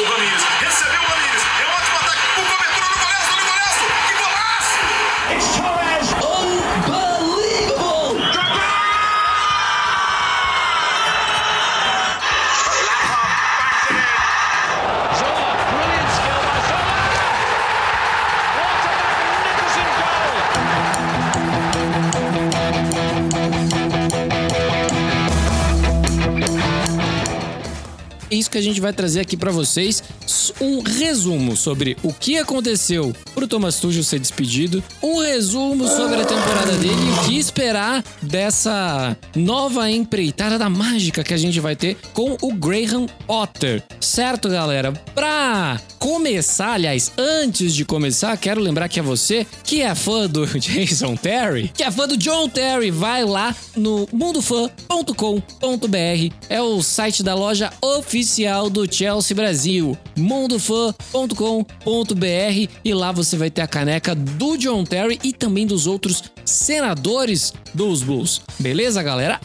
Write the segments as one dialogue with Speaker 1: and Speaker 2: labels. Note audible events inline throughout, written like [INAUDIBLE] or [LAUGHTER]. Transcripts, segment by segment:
Speaker 1: o Ramires. Recebeu
Speaker 2: isso que a gente vai trazer aqui pra vocês, um resumo sobre o que aconteceu pro Thomas Tuchel ser despedido, um resumo sobre a temporada dele e o que esperar dessa nova empreitada da mágica que a gente vai ter com o Graham Potter. Certo, galera? Pra começar, aliás, antes de começar, quero lembrar que é você que é fã do [LAUGHS] Jason Terry, que é fã do John Terry, vai lá no mundofan.com.br, é o site da loja oficial do Chelsea Brasil, mundofan.com.br e lá você vai ter a caneca do John Terry e também dos outros senadores dos Blues. Beleza, galera?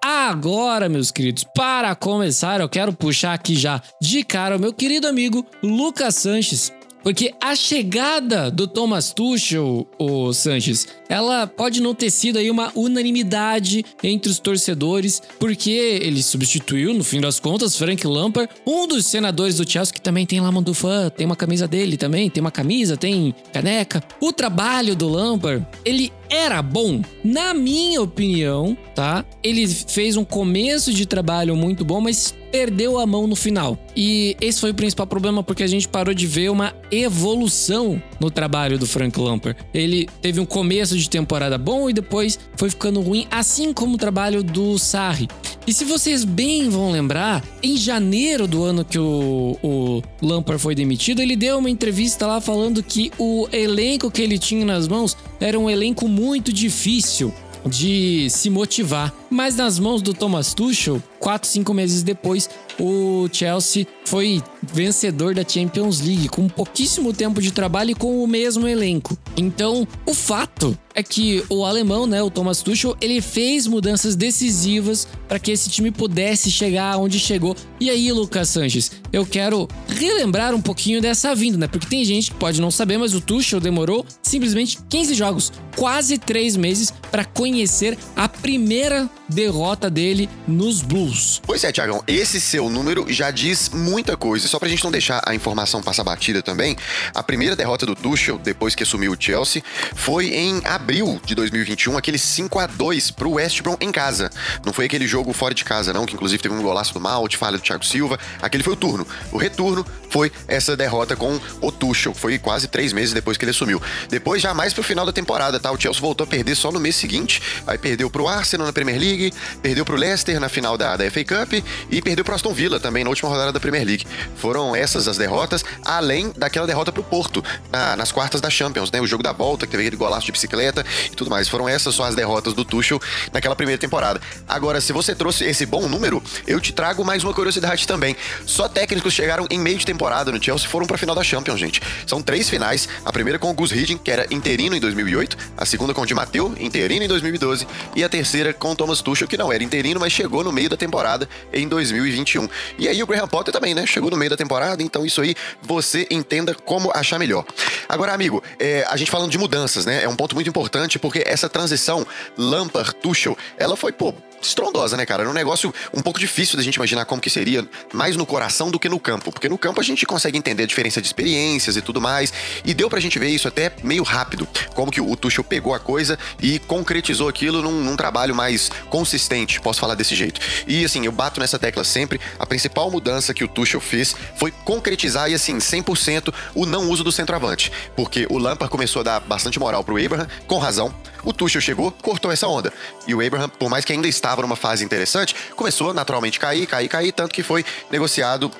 Speaker 2: Agora, meus queridos, para começar, eu quero puxar aqui já de cara o meu querido amigo Lucas Sanches. Porque a chegada do Thomas Tuchel, o Sanches, ela pode não ter sido aí uma unanimidade entre os torcedores, porque ele substituiu, no fim das contas, Frank Lampard, um dos senadores do Chelsea que também tem lá mão do fã, tem uma camisa dele também, tem uma camisa, tem caneca. O trabalho do Lampard, ele era bom, na minha opinião, tá? Ele fez um começo de trabalho muito bom, mas perdeu a mão no final. E esse foi o principal problema porque a gente parou de ver uma evolução no trabalho do Frank Lampard. Ele teve um começo de temporada bom e depois foi ficando ruim, assim como o trabalho do Sarri. E se vocês bem vão lembrar, em janeiro do ano que o, o Lampard foi demitido, ele deu uma entrevista lá falando que o elenco que ele tinha nas mãos era um elenco muito difícil de se motivar. Mas nas mãos do Thomas Tuchel, quatro, cinco meses depois, o Chelsea foi vencedor da Champions League com pouquíssimo tempo de trabalho e com o mesmo elenco. Então, o fato é que o alemão, né, o Thomas Tuchel, ele fez mudanças decisivas para que esse time pudesse chegar onde chegou. E aí, Lucas Sanches, eu quero relembrar um pouquinho dessa vinda, né? Porque tem gente que pode não saber, mas o Tuchel demorou simplesmente 15 jogos, quase 3 meses para conhecer a primeira derrota dele nos Blues.
Speaker 3: Pois é, Tiagão, esse seu número já diz muita coisa. Só pra gente não deixar a informação passar batida também, a primeira derrota do Tuchel, depois que assumiu o Chelsea, foi em abril de 2021, aquele 5 a 2 pro West Brom em casa. Não foi aquele jogo fora de casa, não, que inclusive teve um golaço do Malte, falha do Thiago Silva. Aquele foi o turno. O retorno foi essa derrota com o Tuchel. Foi quase três meses depois que ele assumiu. Depois, já mais pro final da temporada, tá? O Chelsea voltou a perder só no mês seguinte. Aí perdeu pro Arsenal na Premier League, perdeu pro Leicester na final da, da FA Cup e perdeu pro Aston Villa também na última rodada da Premier League. Foram essas as derrotas, além daquela derrota pro Porto na- nas quartas da Champions, né? O jogo da volta, que teve aquele golaço de bicicleta e tudo mais. Foram essas só as derrotas do Tuchel naquela primeira temporada. Agora, se você trouxe esse bom número, eu te trago mais uma curiosidade também. Só técnicos chegaram em meio de temporada no Chelsea foram pra final da Champions, gente. São três finais. A primeira com o Gus Hiddink, que era interino em 2008. A segunda com o Di Matteo, interino em 2012. E a terceira com o Thomas Tuchel, que não era interino, mas chegou no meio da temporada em 2021. E aí o Graham Potter também, né? Chegou no meio da temporada, então isso aí você entenda como achar melhor. Agora, amigo, é, a gente falando de mudanças, né? É um ponto muito importante porque essa transição Lampard-Tuchel, ela foi, pô, estrondosa, né, cara? Era um negócio um pouco difícil da gente imaginar como que seria, mais no coração do que no campo. Porque no campo a gente consegue entender a diferença de experiências e tudo mais. E deu pra gente ver isso até meio rápido. Como que o Tuchel pegou a coisa e concretizou aquilo num, num trabalho mais consistente, posso falar desse jeito. E assim, eu bato nessa tecla sempre. A principal mudança que o Tuchel fez foi concretizar e assim, 100% o não uso do centroavante. Porque o Lampard começou a dar bastante moral pro Abraham, com razão. O Tuchel chegou, cortou essa onda. E o Abraham, por mais que ainda estava numa fase interessante, começou a naturalmente cair, cair, cair, tanto que foi negociado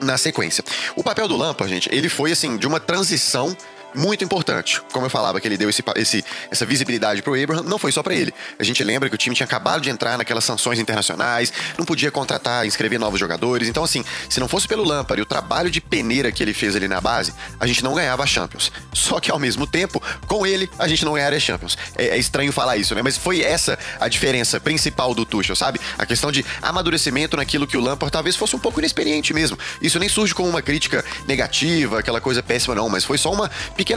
Speaker 3: na sequência. O papel do Lampard, gente, ele foi assim de uma transição muito importante. Como eu falava que ele deu esse, esse, essa visibilidade pro Abraham, não foi só para ele. A gente lembra que o time tinha acabado de entrar naquelas sanções internacionais, não podia contratar, inscrever novos jogadores. Então, assim, se não fosse pelo Lampard e o trabalho de peneira que ele fez ali na base, a gente não ganhava a Champions. Só que ao mesmo tempo, com ele, a gente não ganharia a Champions. É, é estranho falar isso, né? Mas foi essa a diferença principal do Tuchel, sabe? A questão de amadurecimento naquilo que o Lampard talvez fosse um pouco inexperiente mesmo. Isso nem surge como uma crítica negativa, aquela coisa péssima, não, mas foi só uma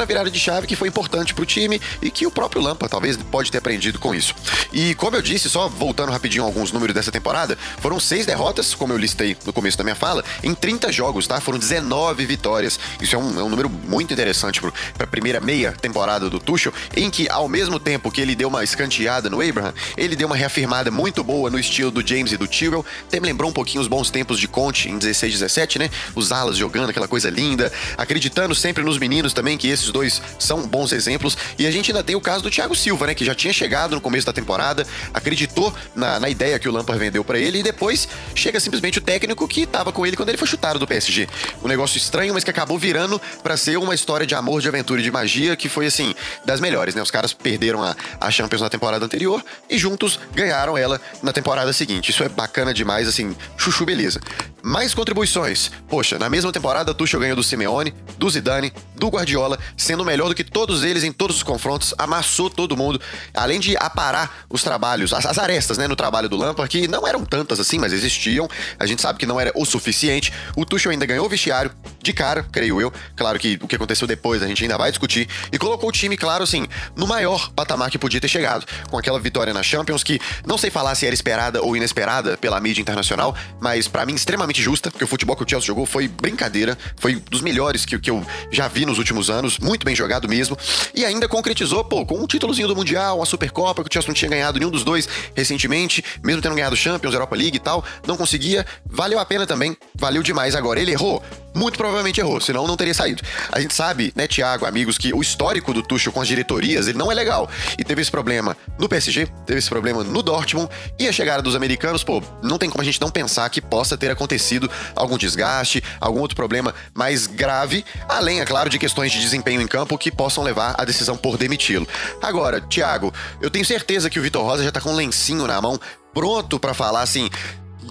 Speaker 3: virada de chave que foi importante pro time e que o próprio Lampard talvez pode ter aprendido com isso. E como eu disse, só voltando rapidinho alguns números dessa temporada, foram seis derrotas, como eu listei no começo da minha fala, em 30 jogos, tá? Foram 19 vitórias. Isso é um, é um número muito interessante para a primeira meia temporada do Tuchel, em que ao mesmo tempo que ele deu uma escanteada no Abraham, ele deu uma reafirmada muito boa no estilo do James e do Tyrell. Até me lembrou um pouquinho os bons tempos de Conte em 16, 17, né? Os alas jogando aquela coisa linda, acreditando sempre nos meninos também, que esses dois são bons exemplos. E a gente ainda tem o caso do Thiago Silva, né? Que já tinha chegado no começo da temporada, acreditou na, na ideia que o Lampard vendeu para ele e depois chega simplesmente o técnico que estava com ele quando ele foi chutado do PSG. Um negócio estranho, mas que acabou virando para ser uma história de amor, de aventura e de magia que foi assim, das melhores, né? Os caras perderam a, a Champions na temporada anterior e juntos ganharam ela na temporada seguinte. Isso é bacana demais, assim, chuchu beleza. Mais contribuições. Poxa, na mesma temporada, Tuchel ganhou do Simeone, do Zidane, do Guardiola, sendo melhor do que todos eles em todos os confrontos, amassou todo mundo, além de aparar os trabalhos, as, as arestas, né, no trabalho do Lampard, que não eram tantas assim, mas existiam. A gente sabe que não era o suficiente. O Tuchel ainda ganhou o vestiário de cara, creio eu. Claro que o que aconteceu depois a gente ainda vai discutir. E colocou o time, claro, assim, no maior patamar que podia ter chegado. Com aquela vitória na Champions, que não sei falar se era esperada ou inesperada pela mídia internacional, mas para mim extremamente justa, porque o futebol que o Chelsea jogou foi brincadeira, foi dos melhores que, que eu já vi nos últimos anos, muito bem jogado mesmo. E ainda concretizou, pô, com um títulozinho do Mundial, uma Supercopa, que o Chelsea não tinha ganhado nenhum dos dois recentemente, mesmo tendo ganhado Champions, Europa League e tal, não conseguia. Valeu a pena também, valeu demais agora. Ele errou? Muito provavelmente errou, senão não teria saído. A gente sabe, né, Thiago, amigos, que o histórico do Tuchel com as diretorias, ele não é legal. E teve esse problema no PSG, teve esse problema no Dortmund, e a chegada dos americanos, pô, não tem como a gente não pensar que possa ter acontecido algum desgaste, algum outro problema mais grave, além, é claro, de questões de desempenho em campo que possam levar à decisão por demiti-lo. Agora, Thiago, eu tenho certeza que o Vitor Rosa já tá com um lencinho na mão, pronto para falar assim,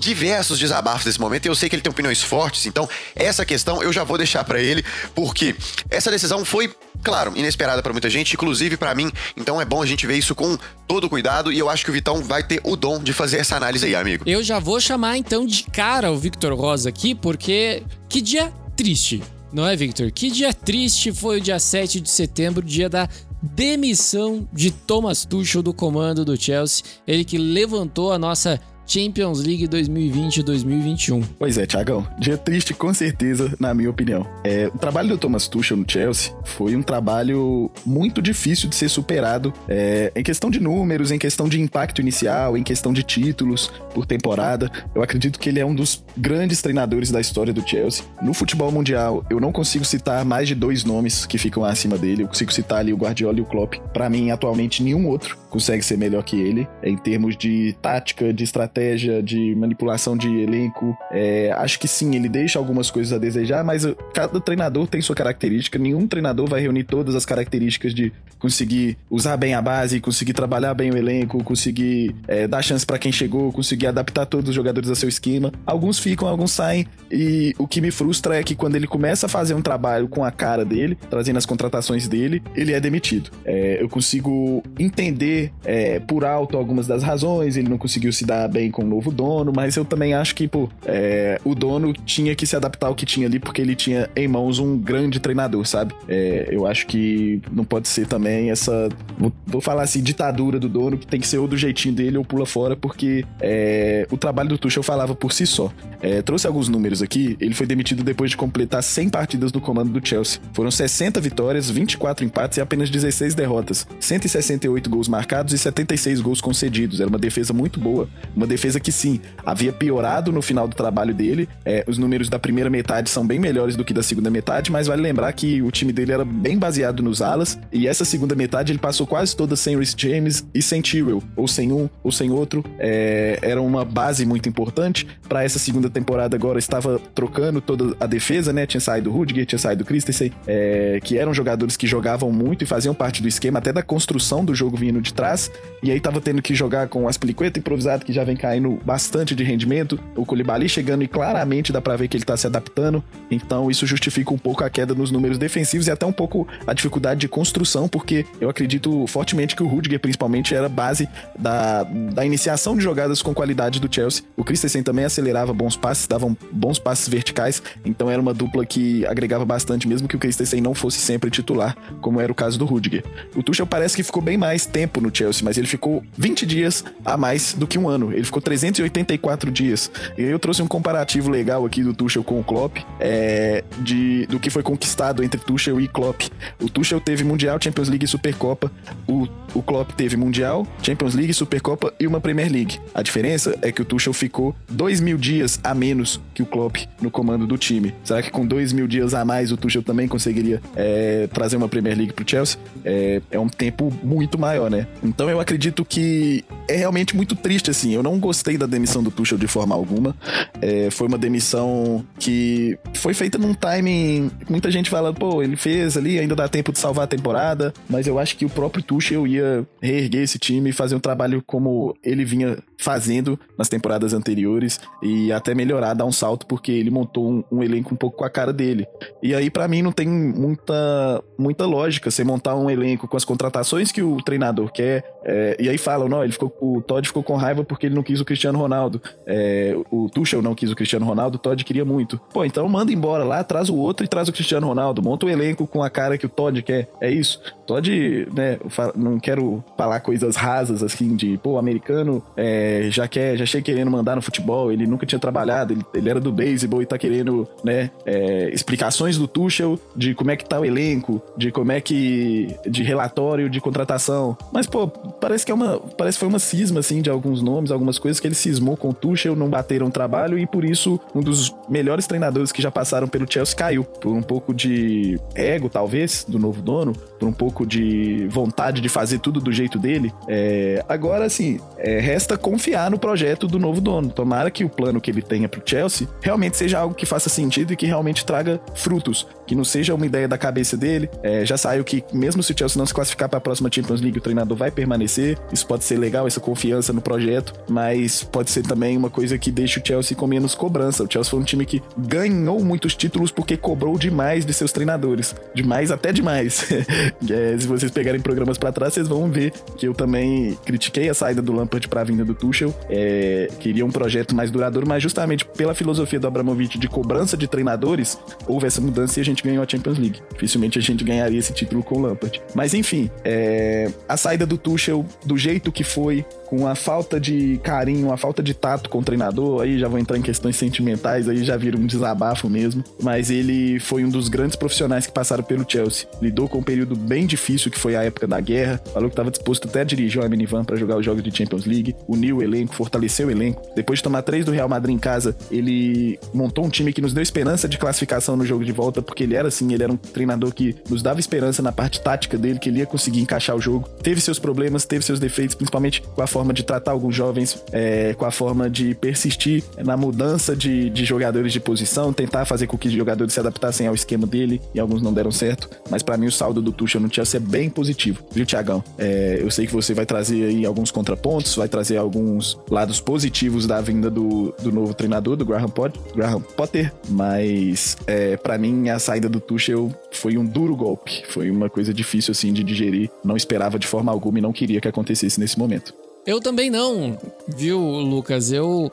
Speaker 3: diversos desabafos desse momento e eu sei que ele tem opiniões fortes, então essa questão eu já vou deixar para ele, porque essa decisão foi, claro, inesperada para muita gente, inclusive para mim, então é bom a gente ver isso com todo cuidado e eu acho que o Vitão vai ter o dom de fazer essa análise aí, amigo.
Speaker 2: Eu já vou chamar então de cara o Victor Rosa aqui, porque que dia triste, não é, Victor? Que dia triste foi o dia 7 de setembro, dia da demissão de Thomas Tuchel do comando do Chelsea, ele que levantou a nossa Champions League 2020-2021.
Speaker 4: Pois é, Thiagão. Dia triste, com certeza, na minha opinião. É, o trabalho do Thomas Tuchel no Chelsea foi um trabalho muito difícil de ser superado é, em questão de números, em questão de impacto inicial, em questão de títulos por temporada. Eu acredito que ele é um dos grandes treinadores da história do Chelsea. No futebol mundial, eu não consigo citar mais de dois nomes que ficam acima dele. Eu consigo citar ali o Guardiola e o Klopp. Para mim, atualmente, nenhum outro consegue ser melhor que ele em termos de tática, de estratégia, de manipulação de elenco. É, acho que sim, ele deixa algumas coisas a desejar, mas cada treinador tem sua característica. Nenhum treinador vai reunir todas as características de conseguir usar bem a base, conseguir trabalhar bem o elenco, conseguir é, dar chance para quem chegou, conseguir adaptar todos os jogadores a seu esquema. Alguns ficam, alguns saem. E o que me frustra é que quando ele começa a fazer um trabalho com a cara dele, trazendo as contratações dele, ele é demitido. É, eu consigo entender é, por alto algumas das razões, ele não conseguiu se dar bem com o novo dono, mas eu também acho que, pô, é, o dono tinha que se adaptar ao que tinha ali, porque ele tinha em mãos um grande treinador, sabe? É, eu acho que não pode ser também essa, vou, vou, falar assim, ditadura do dono, que tem que ser ou do jeitinho dele ou pula fora, porque é, o trabalho do Tuchel falava por si só. É, trouxe alguns números aqui, ele foi demitido depois de completar 100 partidas no comando do Chelsea. Foram 60 vitórias, 24 empates e apenas 16 derrotas, 168 gols marcados marcados e 76 gols concedidos. Era uma defesa muito boa. Uma defesa que, sim, havia piorado no final do trabalho dele. É, os números da primeira metade são bem melhores do que da segunda metade, mas vale lembrar que o time dele era bem baseado nos alas. E essa segunda metade ele passou quase toda sem Rhys James e sem Tyrell, ou sem um, ou sem outro. É, era uma base muito importante. Para essa segunda temporada agora estava trocando toda a defesa, né? Tinha saído Rudiger, tinha saído Christensen, é, que eram jogadores que jogavam muito e faziam parte do esquema, até da construção do jogo vindo de trás. E aí tava tendo que jogar com o Aspilicueta improvisado, que já vem caindo bastante de rendimento. O Koulibaly chegando e claramente dá pra ver que ele tá se adaptando. Então isso justifica um pouco a queda nos números defensivos e até um pouco a dificuldade de construção, porque eu acredito fortemente que o Rudiger, principalmente, era base da, da iniciação de jogadas com qualidade do Chelsea. O Christensen também acelerava bons passes, davam bons passes verticais, então era uma dupla que agregava bastante, mesmo que o Christensen não fosse sempre titular, como era o caso do Rudiger. O Tuchel parece que ficou bem mais tempo no Chelsea, mas ele ficou 20 dias a mais do que um ano. Ele ficou 384 dias. E aí eu trouxe um comparativo legal aqui do Tuchel com o Klopp, é, de, do que foi conquistado entre Tuchel e Klopp. O Tuchel teve Mundial, Champions League e Supercopa. O, o Klopp teve Mundial, Champions League, Supercopa e uma Premier League. A diferença é que o Tuchel ficou dois mil dias a menos que o Klopp no comando do time. Será que com dois mil dias a mais o Tuchel também conseguiria é, trazer uma Premier League pro Chelsea? É, é um tempo muito maior, né? Então eu acredito que é realmente muito triste, assim. Eu não gostei da demissão do Tuchel de forma alguma. É, foi uma demissão que foi feita num timing. Muita gente fala, pô, ele fez ali, ainda dá tempo de salvar a temporada. Mas eu acho que o próprio Tuchel ia reerguer esse time e fazer um trabalho como ele vinha fazendo nas temporadas anteriores e até melhorar, dar um salto, porque ele montou um, um elenco um pouco com a cara dele. E aí, para mim, não tem muita, muita lógica você montar um elenco com as contratações que o treinador quer. É, e aí falam, não, ele ficou, o Todd ficou com raiva porque ele não quis o Cristiano Ronaldo. É, o Tuchel não quis o Cristiano Ronaldo, o Todd queria muito. Pô, então manda embora lá, traz o outro e traz o Cristiano Ronaldo. Monta o um elenco com a cara que o Todd quer. É isso. Todd, né, não quero falar coisas rasas assim de, pô, americano é, já quer, já chega querendo mandar no futebol, ele nunca tinha trabalhado, ele, ele era do beisebol e tá querendo, né, é, explicações do Tuchel de como é que tá o elenco, de como é que, de relatório de contratação. Mas, pô, parece que é uma, parece que foi uma cisma, assim, de alguns nomes, algumas coisas que ele cismou com o Tuchel, não bateram trabalho e por isso um dos melhores treinadores que já passaram pelo Chelsea caiu. Por um pouco de ego, talvez, do novo dono, por um pouco de vontade de fazer tudo do jeito dele. É, agora, assim, é, resta confiar no projeto do novo dono. Tomara que o plano que ele tenha pro Chelsea realmente seja algo que faça sentido e que realmente traga frutos. Que não seja uma ideia da cabeça dele. É, já saiu que, mesmo se o Chelsea não se classificar para a próxima Champions League, o treinador vai permanecer. Isso pode ser legal, essa confiança no projeto, mas pode ser também uma coisa que deixa o Chelsea com menos cobrança. O Chelsea foi um time que ganhou muitos títulos porque cobrou demais de seus treinadores. Demais, até demais. [LAUGHS] é, se vocês pegarem programas para trás, vocês vão ver que eu também critiquei a saída do Lampard para a vinda do Tuchel. É, queria um projeto mais duradouro, mas justamente pela filosofia do Abramovich de cobrança de treinadores, houve essa mudança e a gente ganhou a Champions League. Dificilmente a gente ganharia esse título com o Lampard. Mas enfim, é, a saída do Tuchel, do jeito que foi, com a falta de carinho, a falta de tato com o treinador, aí já vou entrar em questões sentimentais, aí já vira um desabafo mesmo. Mas ele foi um dos grandes profissionais que passaram pelo Chelsea. Lidou com um período bem difícil que foi a época da guerra. Falou que estava disposto até a dirigir o minivan para jogar os jogos de Champions League, uniu o elenco, fortaleceu o elenco. Depois de tomar três do Real Madrid em casa, ele montou um time que nos deu esperança de classificação no jogo de volta, porque ele era assim, ele era um treinador que nos dava esperança na parte tática dele, que ele ia conseguir encaixar o jogo. Teve seus problemas, teve seus defeitos, principalmente com a forma de tratar alguns jovens, é, com a forma de persistir na mudança de, de jogadores de posição, tentar fazer com que os jogadores se adaptassem ao esquema dele, e alguns não deram certo. Mas para mim o saldo do Tuchel no Chelsea é bem positivo, viu, Tiagão? É, eu sei que você vai trazer aí alguns contrapontos, vai trazer alguns lados positivos da vinda do, do novo treinador, do Graham, Pot, Graham Potter, mas é, para mim a saída do Tuchel foi um duro golpe, foi uma coisa difícil assim de digerir, não esperava de forma alguma e não queria que acontecesse nesse momento.
Speaker 2: Eu também não, viu, Lucas? Eu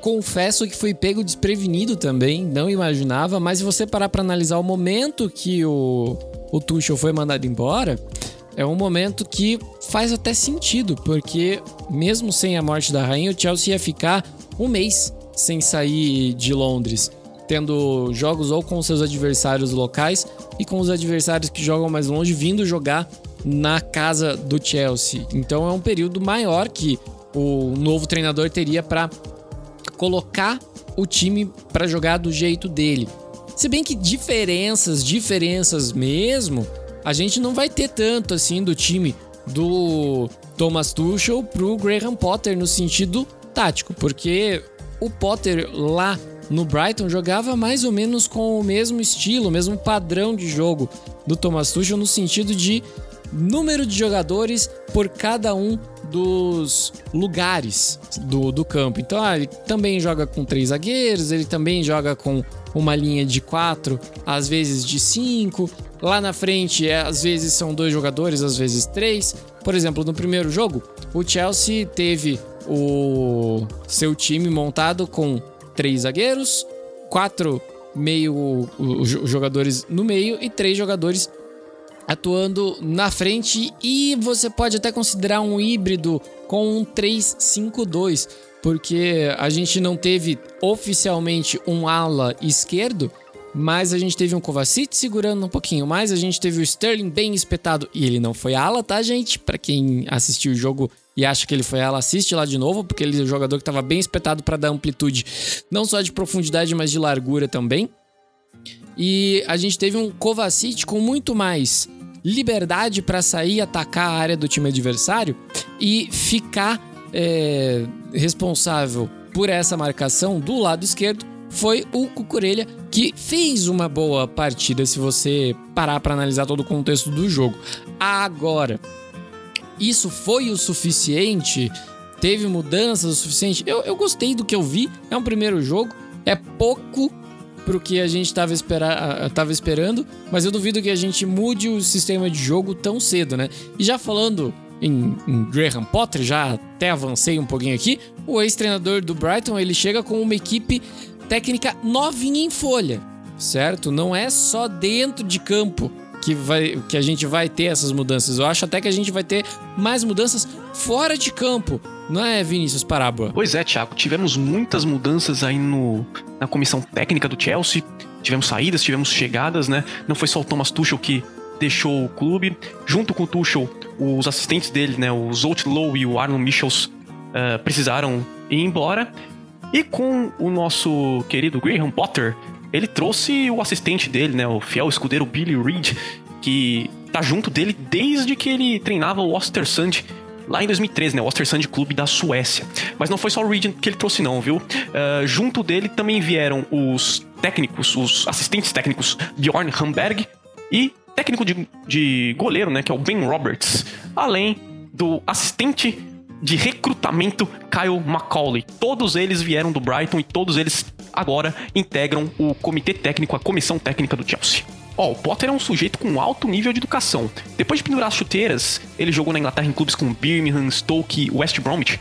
Speaker 2: confesso que fui pego desprevenido também, não imaginava, mas se você parar para analisar o momento que o, o Tuchel foi mandado embora, é um momento que faz até sentido, porque mesmo sem a morte da rainha, o Chelsea ia ficar um mês sem sair de Londres, tendo jogos ou com seus adversários locais e com os adversários que jogam mais longe vindo jogar na casa do Chelsea. Então é um período maior que o novo treinador teria para colocar o time para jogar do jeito dele. Se bem que diferenças, diferenças mesmo, a gente não vai ter tanto assim do time do Thomas Tuchel pro Graham Potter no sentido tático, porque o Potter lá no Brighton jogava mais ou menos com o mesmo estilo, o mesmo padrão de jogo do Thomas Tuchel no sentido de número de jogadores por cada um dos lugares do, do campo. Então, ah, ele também joga com três zagueiros, ele também joga com uma linha de quatro, às vezes de cinco. Lá na frente, é, às vezes são dois jogadores, às vezes três. Por exemplo, no primeiro jogo, o Chelsea teve o seu time montado com três zagueiros, quatro meio os jogadores no meio e três jogadores atuando na frente e você pode até considerar um híbrido com um 3-5-2, porque a gente não teve oficialmente um ala esquerdo, mas a gente teve um Kovacic segurando um pouquinho mais, a gente teve o Sterling bem espetado e ele não foi ala, tá, gente? Para quem assistiu o jogo e acha que ele foi ala, assiste lá de novo, porque ele é um jogador que estava bem espetado para dar amplitude, não só de profundidade, mas de largura também. E a gente teve um Kovacic com muito mais liberdade para sair, atacar a área do time adversário e ficar é, responsável por essa marcação do lado esquerdo foi o Cucurelha que fez uma boa partida se você parar para analisar todo o contexto do jogo. Agora, isso foi o suficiente? Teve mudanças o suficiente? Eu, eu gostei do que eu vi. É um primeiro jogo, é pouco pro que a gente estava espera tava esperando, mas eu duvido que a gente mude o sistema de jogo tão cedo, né? E já falando em, em Graham Potter, já até avancei um pouquinho aqui, o ex-treinador do Brighton, ele chega com uma equipe técnica novinha em folha, certo? Não é só dentro de campo que, vai, que a gente vai ter essas mudanças. Eu acho até que a gente vai ter mais mudanças fora de campo. Não é, Vinícius Parábola?
Speaker 5: Pois é, Thiago. Tivemos muitas mudanças aí no, na comissão técnica do Chelsea. Tivemos saídas, tivemos chegadas, né? Não foi só o Thomas Tuchel que deixou o clube. Junto com o Tuchel, os assistentes dele, né? O Zolt Lowe e o Arnold Michels uh, precisaram ir embora. E com o nosso querido Graham Potter, ele trouxe o assistente dele, né? O fiel escudeiro Billy Reed, que tá junto dele desde que ele treinava o Ostersund lá em 2013, né? O Ostersund Clube da Suécia. Mas não foi só o Reed que ele trouxe, não, viu? Uh, junto dele também vieram os técnicos, os assistentes técnicos Bjorn Hamberg e técnico de, de goleiro, né? Que é o Ben Roberts. Além do assistente de recrutamento Kyle McCauley. Todos eles vieram do Brighton e todos eles agora integram o comitê técnico, a comissão técnica do Chelsea. Oh, o Potter é um sujeito com alto nível de educação. Depois de pendurar as chuteiras, ele jogou na Inglaterra em clubes como Birmingham, Stoke e West Bromwich.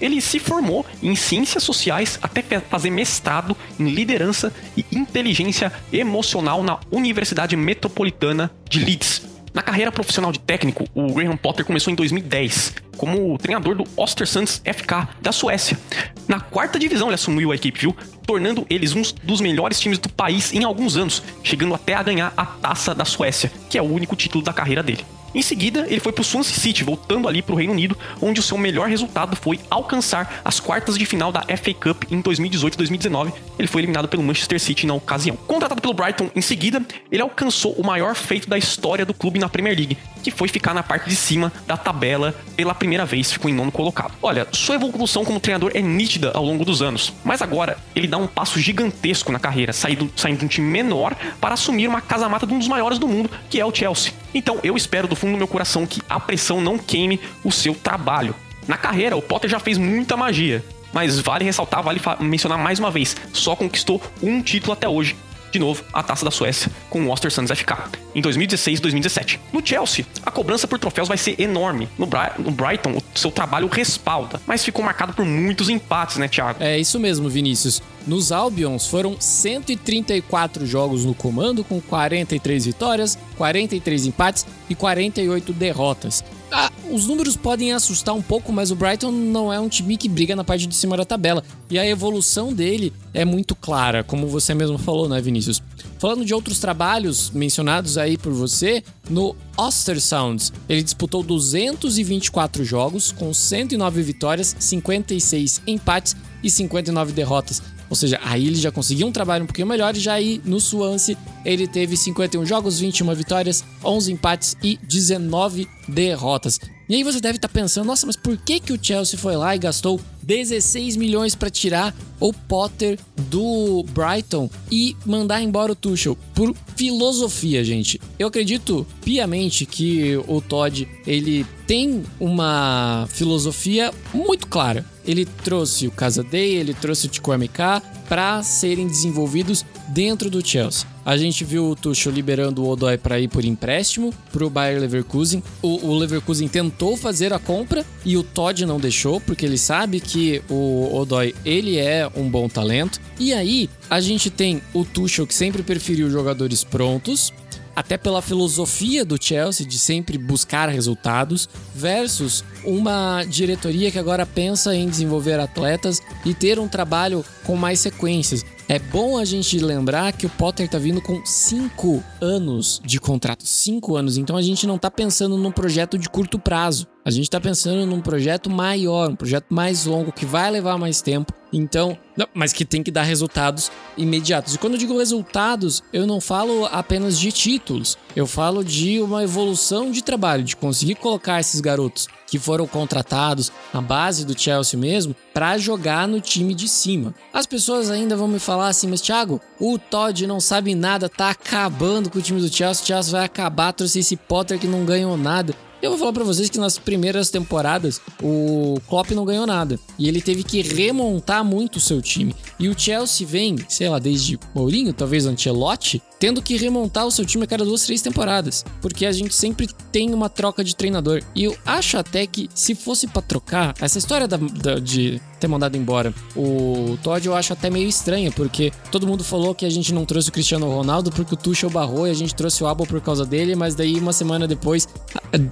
Speaker 5: Ele se formou em ciências sociais até fazer mestrado em liderança e inteligência emocional na Universidade Metropolitana de Leeds. Na carreira profissional de técnico, o Graham Potter começou em 2010 como treinador do Ostersunds FK da Suécia. Na quarta divisão ele assumiu a equipe, viu? Tornando eles um dos melhores times do país em alguns anos, chegando até a ganhar a Taça da Suécia, que é o único título da carreira dele. Em seguida, ele foi para o Swansea City, voltando ali para o Reino Unido, onde o seu melhor resultado foi alcançar as quartas de final da FA Cup em 2018 e 2019. Ele foi eliminado pelo Manchester City na ocasião. Contratado pelo Brighton em seguida, ele alcançou o maior feito da história do clube na Premier League, que foi ficar na parte de cima da tabela pela primeira vez, ficou em nono colocado. Olha, sua evolução como treinador é nítida ao longo dos anos, mas agora ele dá um passo gigantesco na carreira, saindo, saindo de um time menor para assumir uma casa-mata de um dos maiores do mundo, que é o Chelsea. Então eu espero do fundo do meu coração que a pressão não queime o seu trabalho. Na carreira, o Potter já fez muita magia, mas vale ressaltar, vale mencionar mais uma vez, só conquistou um título até hoje, de novo, a taça da Suécia com o Ostersunds FK, em 2016 e 2017. No Chelsea, a cobrança por troféus vai ser enorme. No, no, Brighton, o seu trabalho respalda, mas ficou marcado por muitos empates, né, Thiago?
Speaker 2: É isso mesmo, Vinícius. Nos Albions foram 134 jogos no comando, com 43 vitórias, 43 empates e 48 derrotas. ah, os números podem assustar um pouco, mas o Brighton não é um time que briga na parte de cima da tabela. E a evolução dele é muito clara, como você mesmo falou, né, Vinícius? Falando de outros trabalhos mencionados aí por você, no Ostersounds, ele disputou 224 jogos com 109 vitórias, 56 empates e 59 derrotas. Ou seja, aí ele já conseguiu um trabalho um pouquinho melhor e já aí no Swansea ele teve 51 jogos, 21 vitórias, 11 empates e 19 derrotas. E aí você deve estar pensando, nossa, mas por que, que o Chelsea foi lá e gastou 16 milhões para tirar o Potter do Brighton e mandar embora o Tuchel? Por filosofia, gente. Eu acredito piamente que o Todd, ele tem uma filosofia muito clara. Ele trouxe o Casadei, ele trouxe o Tikuamika para serem desenvolvidos dentro do Chelsea. A gente viu o Tuchel liberando o Odoi para ir por empréstimo pro Bayer Leverkusen. O, o, Leverkusen tentou fazer a compra e o Todd não deixou, porque ele sabe que o Odoi ele é um bom talento. E aí a gente tem o Tuchel que sempre preferiu jogadores prontos, até pela filosofia do Chelsea de sempre buscar resultados, versus uma diretoria que agora pensa em desenvolver atletas e ter um trabalho com mais sequências. É bom a gente lembrar que o Potter tá vindo com cinco anos de contrato. Cinco anos. Então a gente não tá pensando num projeto de curto prazo. A gente tá pensando num projeto maior, um projeto mais longo, que vai levar mais tempo. Então, não, mas que tem que dar resultados imediatos. E quando eu digo resultados, eu não falo apenas de títulos. Eu falo de uma evolução de trabalho, de conseguir colocar esses garotos que foram contratados na base do Chelsea mesmo para jogar no time de cima. As pessoas ainda vão me falar assim, mas Thiago, o Todd não sabe nada, tá acabando com o time do Chelsea, o Chelsea vai acabar, trouxe esse Potter que não ganhou nada. Eu vou falar para vocês que nas primeiras temporadas o Klopp não ganhou nada e ele teve que remontar muito o seu time. E o Chelsea vem, sei lá, desde Mourinho, talvez Ancelotti, tendo que remontar o seu time a cada duas, três temporadas, porque a gente sempre tem uma troca de treinador. E eu acho até que se fosse para trocar, essa história da, da, de ter mandado embora o Todd eu acho até meio estranha, porque todo mundo falou que a gente não trouxe o Cristiano Ronaldo porque o Tuchel barrou e a gente trouxe o Abo por causa dele, mas daí uma semana depois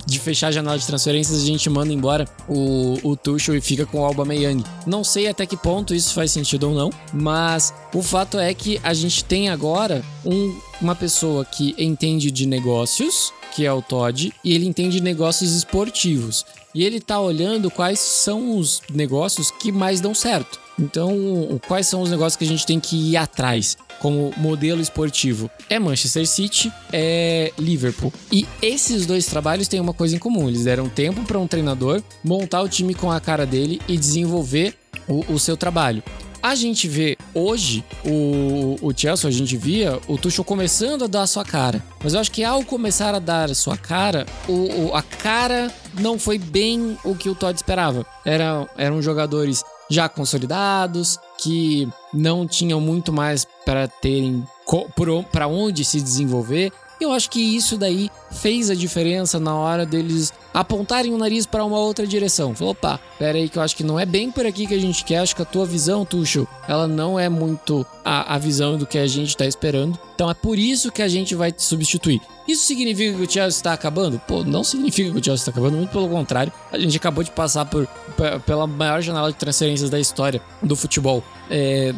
Speaker 2: de fechar a janela de transferências a gente manda embora o, o Tuchel e fica com o Alba Meyang. Não sei até que ponto isso faz sentido ou não, mas o fato é que a gente tem agora um, uma pessoa que entende de negócios, que é o Todd, e ele entende negócios esportivos. E ele tá olhando quais são os negócios que mais dão certo. Então, quais são os negócios que a gente tem que ir atrás como modelo esportivo? É Manchester City, é Liverpool. E esses dois trabalhos têm uma coisa em comum: eles deram tempo para um treinador montar o time com a cara dele e desenvolver o, o seu trabalho. A gente vê hoje o, o Chelsea, a gente via o Tuchel começando a dar a sua cara. Mas eu acho que ao começar a dar a sua cara, o, o, a cara não foi bem o que o Todd esperava. Era, eram jogadores já consolidados, que não tinham muito mais para terem para onde se desenvolver. Eu acho que isso daí fez a diferença na hora deles apontarem o nariz para uma outra direção. Falou, opa, pera aí que eu acho que não é bem por aqui que a gente quer. Acho que a tua visão, Tuchel, ela não é muito a, a visão do que a gente tá esperando. Então é por isso que a gente vai te substituir. Isso significa que o Chelsea está acabando? Pô, não significa que o Chelsea está acabando, muito pelo contrário. A gente acabou de passar por, pela maior janela de transferências da história do futebol. É,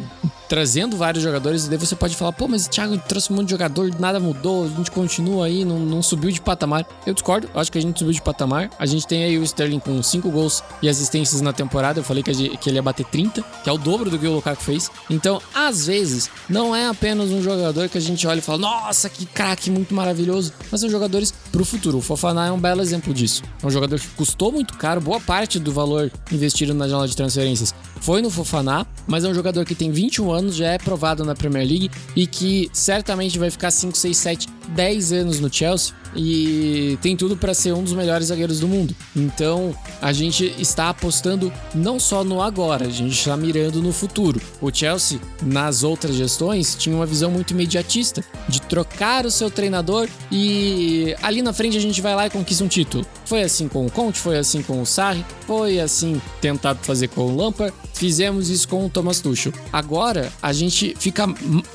Speaker 2: trazendo vários jogadores, e daí você pode falar, pô, mas o Thiago trouxe um monte de jogador, nada mudou, a gente continua aí, não, não subiu de patamar. Eu discordo, acho que a gente subiu de patamar. A gente tem aí o Sterling com 5 gols e assistências na temporada. Eu falei que, ele ia bater 30, que é o dobro do que o Lukaku fez. Então, às vezes, não é apenas um jogador que a gente olha e fala, nossa, que craque, muito maravilhoso, mas são jogadores pro futuro. O Fofaná é um belo exemplo disso. É um jogador que custou muito caro, boa parte do valor investido na janela de transferências foi no Fofaná, mas é um jogador que tem 21 anos, já é provado na Premier League e que certamente vai ficar 5, 6, 7, 10 anos no Chelsea e tem tudo para ser um dos melhores zagueiros do mundo. Então, a gente está apostando não só no agora, a gente está mirando no futuro. O Chelsea, nas outras gestões, tinha uma visão muito imediatista de trocar o seu treinador e ali na frente a gente vai lá e conquista um título. Foi assim com o Conte, foi assim com o Sarri, foi assim tentado fazer com o Lampard, fizemos isso com o Thomas Tuchel. Agora a gente fica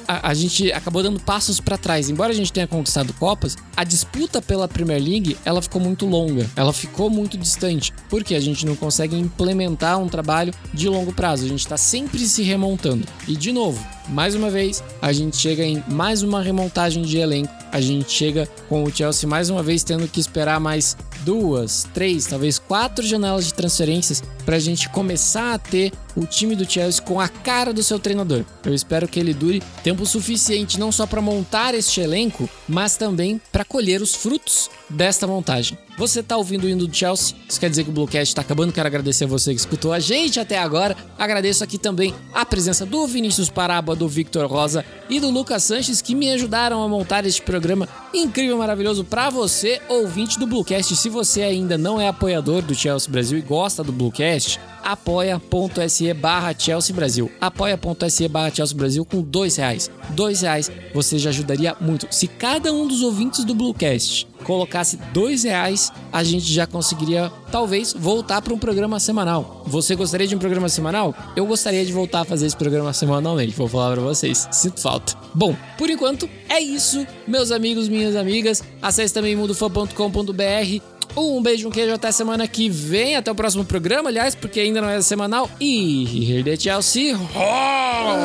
Speaker 2: a, a gente acabou dando passos para trás. Embora a gente tenha conquistado copas, a disputa luta pela Premier League, ela ficou muito longa, ela ficou muito distante, porque a gente não consegue implementar um trabalho de longo prazo, a gente está sempre se remontando. E de novo, mais uma vez, a gente chega em mais uma remontagem de elenco. A gente chega com o Chelsea mais uma vez tendo que esperar mais duas, três, talvez quatro janelas de transferências para a gente começar a ter o time do Chelsea com a cara do seu treinador. Eu espero que ele dure tempo suficiente não só para montar este elenco, mas também para colher os frutos desta montagem. Você tá ouvindo o hino do Chelsea? Isso quer dizer que o Bluecast tá acabando. Quero agradecer a você que escutou a gente até agora. Agradeço aqui também a presença do Vinícius Paraba, do Victor Rosa e do Lucas Sanches que me ajudaram a montar este programa incrível, maravilhoso para você, ouvinte do Bluecast. Se você ainda não é apoiador do Chelsea Brasil e gosta do Bluecast, apoia.se barra Chelsea Brasil. Apoia.se barra Chelsea Brasil com dois reais. Dois reais você já ajudaria muito. Se cada um dos ouvintes do Bluecast colocasse dois reais, a gente já conseguiria talvez voltar para um programa semanal. Você gostaria de um programa semanal? Eu gostaria de voltar a fazer esse programa semanalmente, vou falar para vocês. Sinto falta. Bom, por enquanto é isso, meus amigos, minhas amigas. Acesse também mudofan.com.br. Um beijo, um queijo, até semana que vem, até o próximo programa, aliás, porque ainda não é semanal. E Here the Chelsea Roar!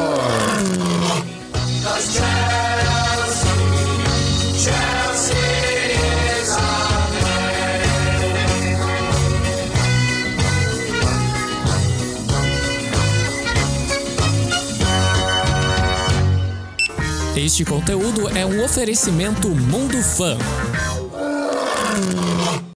Speaker 2: Este conteúdo é um oferecimento Mundo Fã.